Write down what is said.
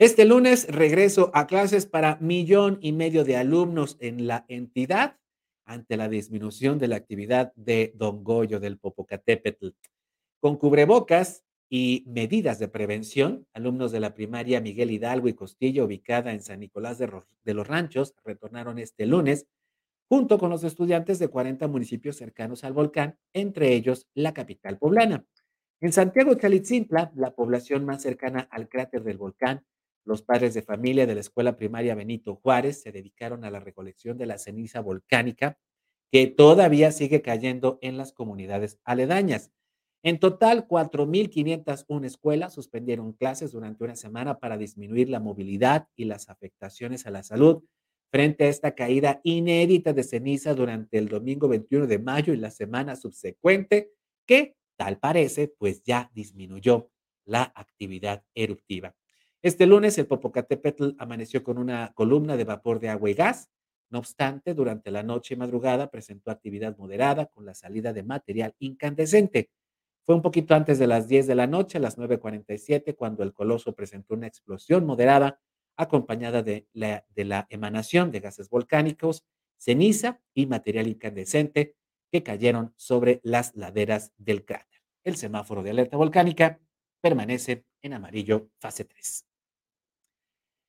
Este lunes regreso a clases para millón y medio de alumnos en la entidad ante la disminución de la actividad de Don Goyo del Popocatépetl. Con cubrebocas y medidas de prevención, alumnos de la primaria Miguel Hidalgo y Costilla, ubicada en San Nicolás de, de los Ranchos, retornaron este lunes junto con los estudiantes de 40 municipios cercanos al volcán, entre ellos la capital poblana. En Santiago Chalitzintla, la población más cercana al cráter del volcán, los padres de familia de la escuela primaria Benito Juárez se dedicaron a la recolección de la ceniza volcánica que todavía sigue cayendo en las comunidades aledañas. En total, 4.501 escuelas suspendieron clases durante una semana para disminuir la movilidad y las afectaciones a la salud frente a esta caída inédita de ceniza durante el domingo 21 de mayo y la semana subsecuente, que tal parece, pues ya disminuyó la actividad eruptiva. Este lunes el Popocatépetl amaneció con una columna de vapor de agua y gas. No obstante, durante la noche y madrugada presentó actividad moderada con la salida de material incandescente. Fue un poquito antes de las 10 de la noche, a las 9.47, cuando el coloso presentó una explosión moderada acompañada de la, de la emanación de gases volcánicos, ceniza y material incandescente que cayeron sobre las laderas del cráter. El semáforo de alerta volcánica permanece en amarillo fase 3.